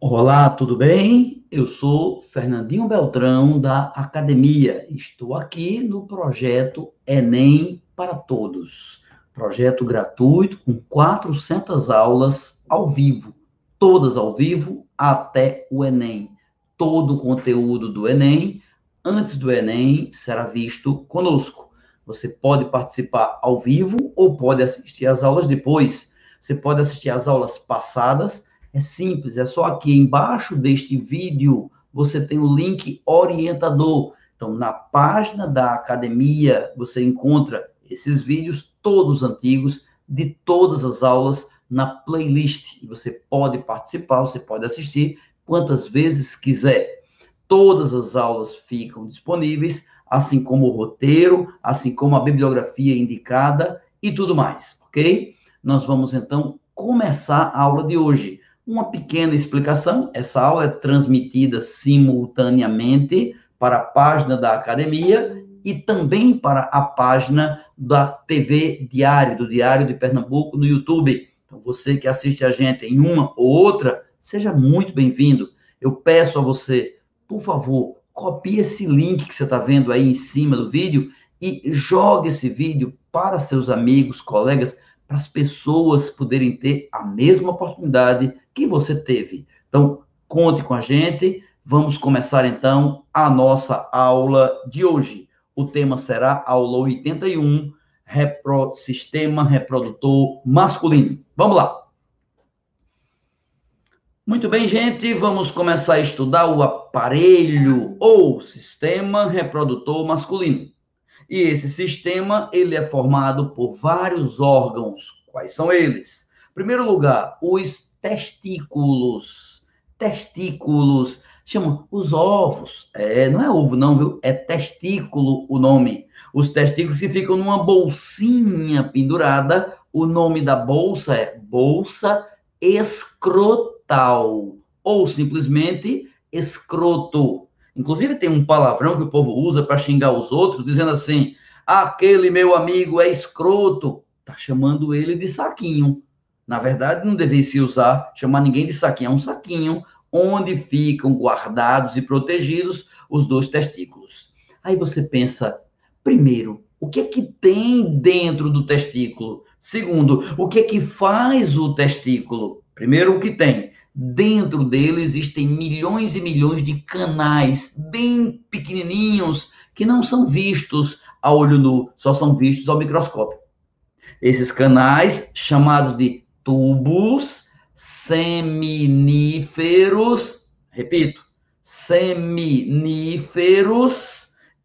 Olá, tudo bem? Eu sou Fernandinho Beltrão da Academia. Estou aqui no projeto Enem para Todos. Projeto gratuito com 400 aulas ao vivo, todas ao vivo até o Enem. Todo o conteúdo do Enem, antes do Enem, será visto conosco. Você pode participar ao vivo ou pode assistir às aulas depois. Você pode assistir às aulas passadas é simples, é só aqui embaixo deste vídeo você tem o link orientador. Então, na página da academia, você encontra esses vídeos todos antigos de todas as aulas na playlist. E você pode participar, você pode assistir quantas vezes quiser. Todas as aulas ficam disponíveis, assim como o roteiro, assim como a bibliografia indicada e tudo mais, ok? Nós vamos então começar a aula de hoje. Uma pequena explicação: essa aula é transmitida simultaneamente para a página da academia e também para a página da TV Diário, do Diário de Pernambuco, no YouTube. Então, você que assiste a gente em uma ou outra, seja muito bem-vindo. Eu peço a você, por favor, copie esse link que você está vendo aí em cima do vídeo e jogue esse vídeo para seus amigos, colegas, para as pessoas poderem ter a mesma oportunidade que você teve. Então, conte com a gente. Vamos começar então a nossa aula de hoje. O tema será aula 81, repro, sistema reprodutor masculino. Vamos lá. Muito bem, gente, vamos começar a estudar o aparelho ou sistema reprodutor masculino. E esse sistema, ele é formado por vários órgãos. Quais são eles? Em primeiro lugar, os testículos. Testículos. Chama os ovos. É, não é ovo não, viu? É testículo o nome. Os testículos que ficam numa bolsinha pendurada. O nome da bolsa é bolsa escrotal ou simplesmente escroto. Inclusive, tem um palavrão que o povo usa para xingar os outros, dizendo assim: aquele meu amigo é escroto. Está chamando ele de saquinho. Na verdade, não deveria se usar, chamar ninguém de saquinho. É um saquinho onde ficam guardados e protegidos os dois testículos. Aí você pensa, primeiro, o que é que tem dentro do testículo? Segundo, o que é que faz o testículo? Primeiro, o que tem? Dentro dele existem milhões e milhões de canais bem pequenininhos que não são vistos a olho nu, só são vistos ao microscópio. Esses canais, chamados de tubos seminíferos, repito, seminíferos,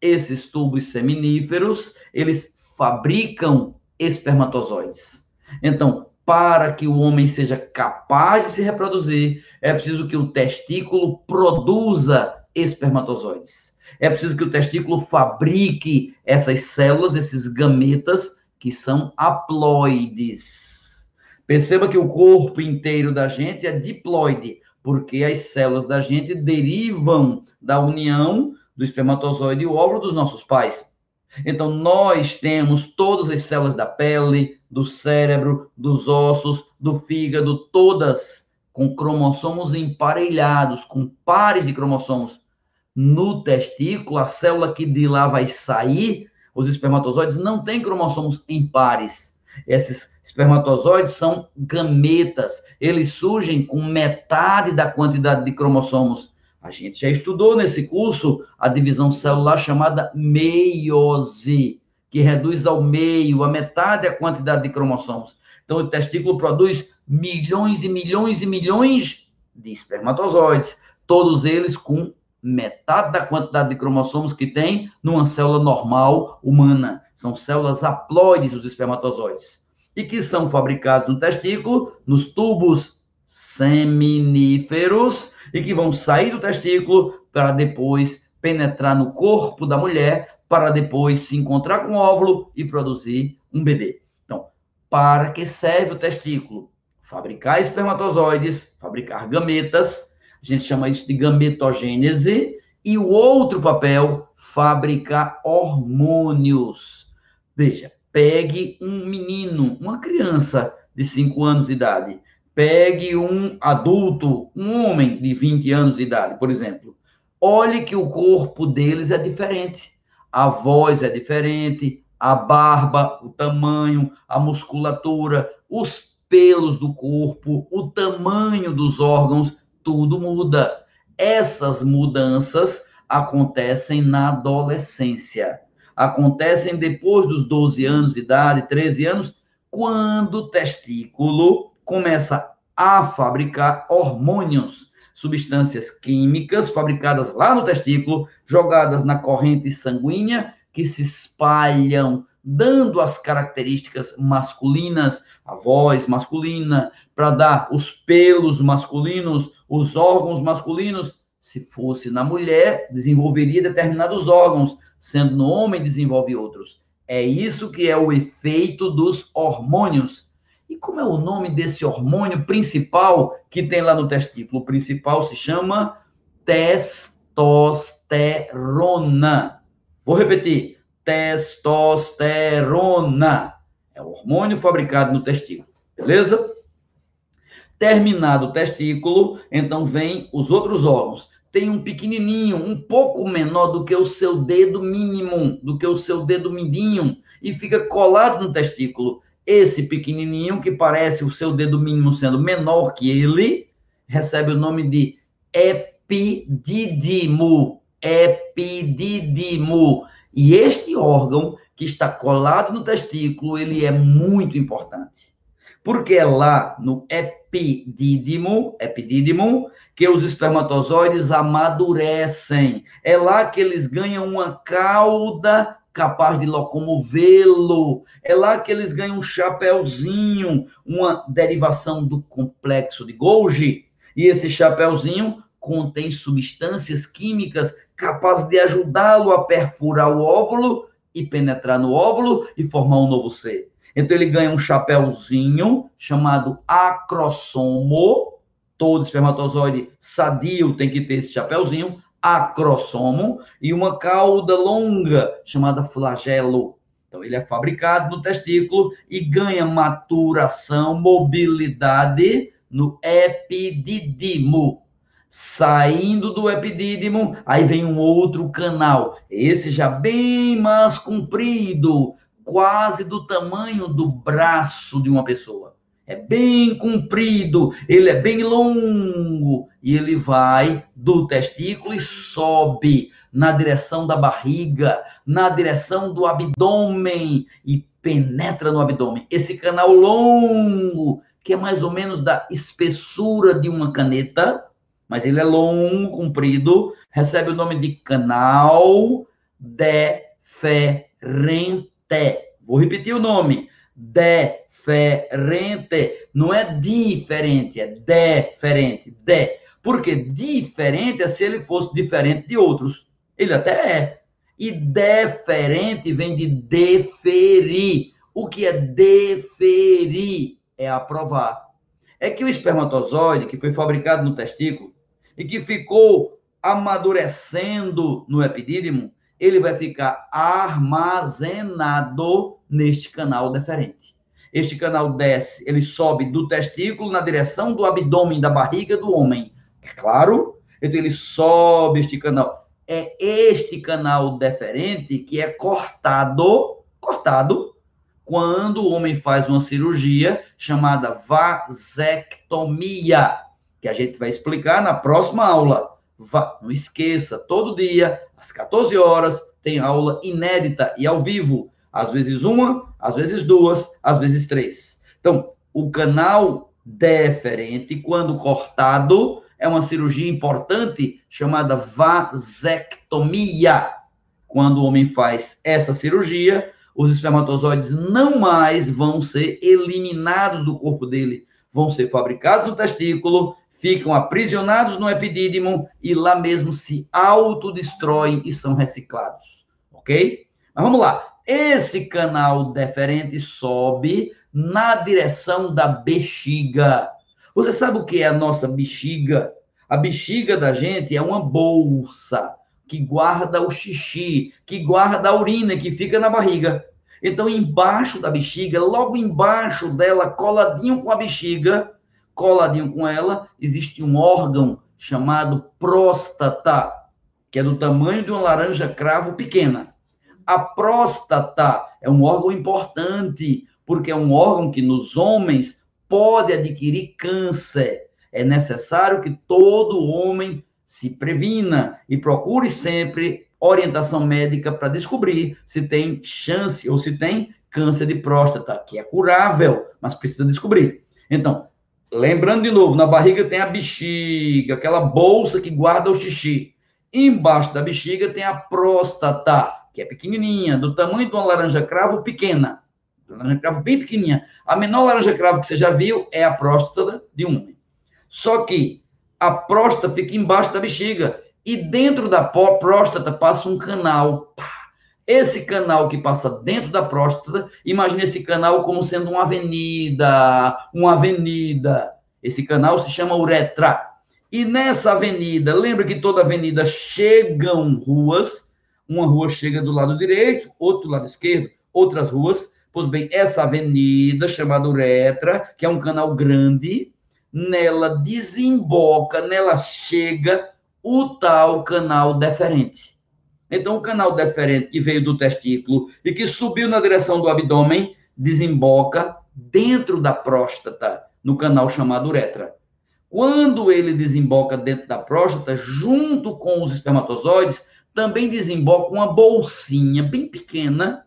esses tubos seminíferos, eles fabricam espermatozoides. Então, para que o homem seja capaz de se reproduzir, é preciso que o testículo produza espermatozoides. É preciso que o testículo fabrique essas células, esses gametas, que são haploides. Perceba que o corpo inteiro da gente é diploide, porque as células da gente derivam da união do espermatozoide e o óvulo dos nossos pais. Então, nós temos todas as células da pele, do cérebro, dos ossos, do fígado, todas com cromossomos emparelhados, com pares de cromossomos. No testículo, a célula que de lá vai sair, os espermatozoides, não tem cromossomos em pares. Esses espermatozoides são gametas. Eles surgem com metade da quantidade de cromossomos a gente já estudou nesse curso a divisão celular chamada meiose, que reduz ao meio, a metade a quantidade de cromossomos. Então, o testículo produz milhões e milhões e milhões de espermatozoides, todos eles com metade da quantidade de cromossomos que tem numa célula normal humana. São células haploides, os espermatozoides, e que são fabricados no testículo, nos tubos seminíferos, e que vão sair do testículo para depois penetrar no corpo da mulher, para depois se encontrar com o óvulo e produzir um bebê. Então, para que serve o testículo? Fabricar espermatozoides, fabricar gametas, a gente chama isso de gametogênese, e o outro papel, fabricar hormônios. Veja, pegue um menino, uma criança de 5 anos de idade, Pegue um adulto, um homem de 20 anos de idade, por exemplo. Olhe que o corpo deles é diferente. A voz é diferente, a barba, o tamanho, a musculatura, os pelos do corpo, o tamanho dos órgãos, tudo muda. Essas mudanças acontecem na adolescência. Acontecem depois dos 12 anos de idade, 13 anos, quando o testículo começa a fabricar hormônios, substâncias químicas fabricadas lá no testículo, jogadas na corrente sanguínea, que se espalham, dando as características masculinas, a voz masculina, para dar os pelos masculinos, os órgãos masculinos. Se fosse na mulher, desenvolveria determinados órgãos, sendo no homem, desenvolve outros. É isso que é o efeito dos hormônios. E como é o nome desse hormônio principal que tem lá no testículo? O principal se chama testosterona. Vou repetir: testosterona. É o hormônio fabricado no testículo. Beleza? Terminado o testículo, então vem os outros órgãos. Tem um pequenininho, um pouco menor do que o seu dedo mínimo, do que o seu dedo mindinho, e fica colado no testículo. Esse pequenininho, que parece o seu dedo mínimo sendo menor que ele, recebe o nome de epidídimo. Epidídimo. E este órgão que está colado no testículo, ele é muito importante. Porque é lá no epidídimo, epidídimo, que os espermatozoides amadurecem. É lá que eles ganham uma cauda capaz de locomovê-lo. É lá que eles ganham um chapéuzinho, uma derivação do complexo de Golgi. E esse chapéuzinho contém substâncias químicas capazes de ajudá-lo a perfurar o óvulo e penetrar no óvulo e formar um novo ser. Então ele ganha um chapéuzinho chamado acrossomo. Todo espermatozoide sadio tem que ter esse chapéuzinho, acrossomo, e uma cauda longa chamada flagelo. Então ele é fabricado no testículo e ganha maturação, mobilidade no epidídimo. Saindo do epidídimo, aí vem um outro canal, esse já bem mais comprido, quase do tamanho do braço de uma pessoa. É bem comprido, ele é bem longo e ele vai do testículo e sobe na direção da barriga, na direção do abdômen e penetra no abdômen. Esse canal longo, que é mais ou menos da espessura de uma caneta, mas ele é longo, comprido, recebe o nome de canal deferente. Vou repetir o nome: deferente. Não é diferente, é deferente. De. Porque diferente é se ele fosse diferente de outros. Ele até é. E deferente vem de deferir. O que é deferir? É aprovar. É que o espermatozoide, que foi fabricado no testículo, e que ficou amadurecendo no epidídimo, ele vai ficar armazenado neste canal deferente. Este canal desce, ele sobe do testículo na direção do abdômen da barriga do homem. É claro? Então ele sobe este canal. É este canal deferente que é cortado, cortado, quando o homem faz uma cirurgia chamada vasectomia que a gente vai explicar na próxima aula. Vá, não esqueça, todo dia, às 14 horas, tem aula inédita e ao vivo. Às vezes uma, às vezes duas, às vezes três. Então, o canal deferente, quando cortado, é uma cirurgia importante chamada vasectomia. Quando o homem faz essa cirurgia, os espermatozoides não mais vão ser eliminados do corpo dele, vão ser fabricados no testículo ficam aprisionados no epidídimo e lá mesmo se autodestroem e são reciclados. Ok? Mas vamos lá. Esse canal deferente sobe na direção da bexiga. Você sabe o que é a nossa bexiga? A bexiga da gente é uma bolsa que guarda o xixi, que guarda a urina que fica na barriga. Então, embaixo da bexiga, logo embaixo dela, coladinho com a bexiga, coladinho com ela, existe um órgão chamado próstata, que é do tamanho de uma laranja cravo pequena. A próstata é um órgão importante, porque é um órgão que nos homens pode adquirir câncer. É necessário que todo homem se previna e procure sempre orientação médica para descobrir se tem chance ou se tem câncer de próstata, que é curável, mas precisa descobrir. Então, lembrando de novo, na barriga tem a bexiga, aquela bolsa que guarda o xixi. Embaixo da bexiga tem a próstata, que é pequenininha, do tamanho de uma laranja cravo pequena. Laranja cravo bem pequenininha. A menor laranja cravo que você já viu é a próstata de um homem. Só que a próstata fica embaixo da bexiga e dentro da próstata passa um canal. Esse canal que passa dentro da próstata, imagine esse canal como sendo uma avenida, uma avenida. Esse canal se chama uretra. E nessa avenida, lembra que toda avenida chegam ruas, uma rua chega do lado direito, outro do lado esquerdo, outras ruas. Pois bem, essa avenida chamada uretra, que é um canal grande, nela desemboca, nela chega o tal canal deferente. Então, o canal deferente que veio do testículo e que subiu na direção do abdômen desemboca dentro da próstata, no canal chamado uretra. Quando ele desemboca dentro da próstata, junto com os espermatozoides, também desemboca uma bolsinha bem pequena,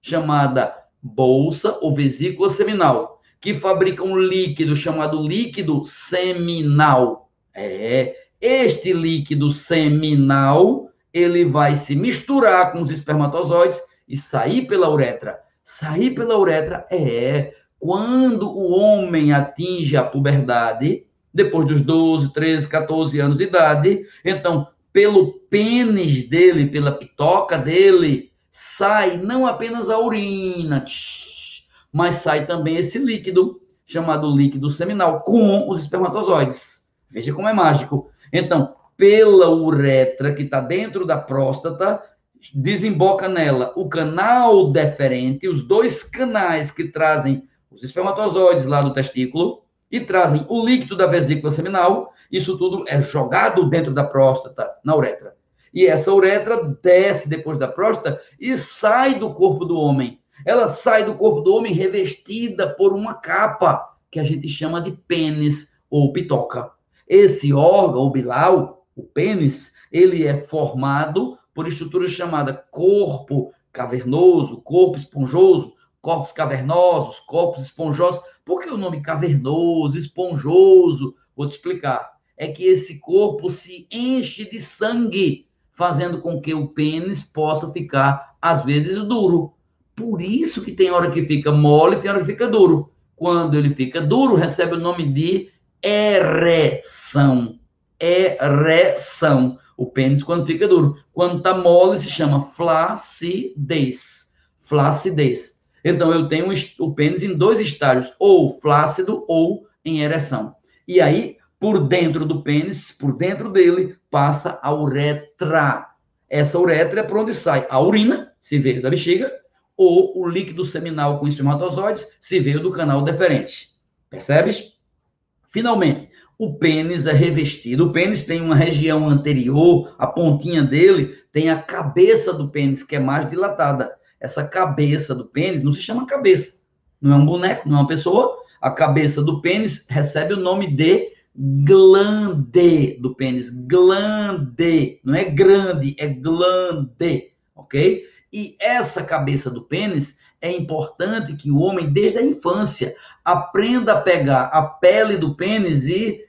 chamada bolsa ou vesícula seminal que fabrica um líquido chamado líquido seminal. É, este líquido seminal, ele vai se misturar com os espermatozoides e sair pela uretra. Sair pela uretra é quando o homem atinge a puberdade, depois dos 12, 13, 14 anos de idade, então, pelo pênis dele, pela pitoca dele, sai não apenas a urina, mas sai também esse líquido, chamado líquido seminal, com os espermatozoides. Veja como é mágico. Então, pela uretra que está dentro da próstata, desemboca nela o canal deferente, os dois canais que trazem os espermatozoides lá do testículo e trazem o líquido da vesícula seminal. Isso tudo é jogado dentro da próstata, na uretra. E essa uretra desce depois da próstata e sai do corpo do homem ela sai do corpo do homem revestida por uma capa que a gente chama de pênis ou pitoca. Esse órgão, o bilau, o pênis, ele é formado por estruturas chamadas corpo cavernoso, corpo esponjoso, corpos cavernosos, corpos esponjosos. Por que o nome cavernoso, esponjoso? Vou te explicar. É que esse corpo se enche de sangue, fazendo com que o pênis possa ficar, às vezes, duro. Por isso que tem hora que fica mole, tem hora que fica duro. Quando ele fica duro, recebe o nome de ereção. Ereção. O pênis quando fica duro. Quando está mole, se chama flacidez. Flacidez. Então, eu tenho o pênis em dois estágios, ou flácido ou em ereção. E aí, por dentro do pênis, por dentro dele, passa a uretra. Essa uretra é por onde sai a urina, se veio da bexiga, ou o líquido seminal com espermatozoides se veio do canal deferente. Percebes? Finalmente, o pênis é revestido. O pênis tem uma região anterior, a pontinha dele tem a cabeça do pênis, que é mais dilatada. Essa cabeça do pênis não se chama cabeça, não é um boneco, não é uma pessoa. A cabeça do pênis recebe o nome de glande do pênis. Glande, não é grande, é glande, ok? E essa cabeça do pênis é importante que o homem, desde a infância, aprenda a pegar a pele do pênis e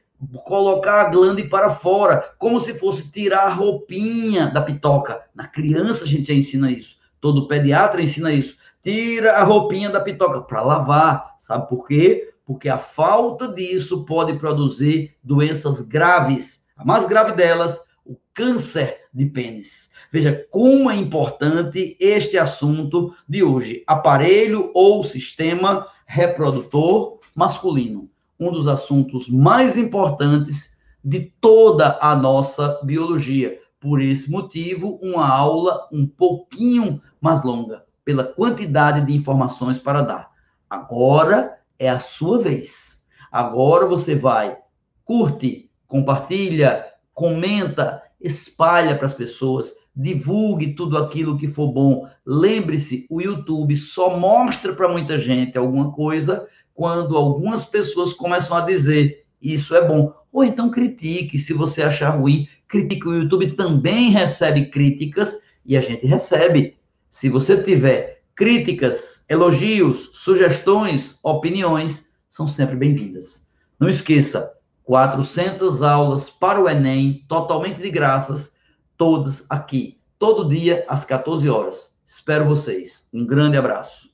colocar a glande para fora, como se fosse tirar a roupinha da pitoca. Na criança a gente já ensina isso. Todo pediatra ensina isso. Tira a roupinha da pitoca para lavar. Sabe por quê? Porque a falta disso pode produzir doenças graves. A mais grave delas, o câncer de pênis. Veja como é importante este assunto de hoje: aparelho ou sistema reprodutor masculino. Um dos assuntos mais importantes de toda a nossa biologia. Por esse motivo, uma aula um pouquinho mais longa, pela quantidade de informações para dar. Agora é a sua vez. Agora você vai, curte, compartilha, comenta, espalha para as pessoas, divulgue tudo aquilo que for bom. Lembre-se, o YouTube só mostra para muita gente alguma coisa quando algumas pessoas começam a dizer isso é bom. Ou então critique, se você achar ruim, critique. O YouTube também recebe críticas e a gente recebe. Se você tiver críticas, elogios, sugestões, opiniões, são sempre bem-vindas. Não esqueça, 400 aulas para o Enem, totalmente de graças, todas aqui, todo dia às 14 horas. Espero vocês. Um grande abraço.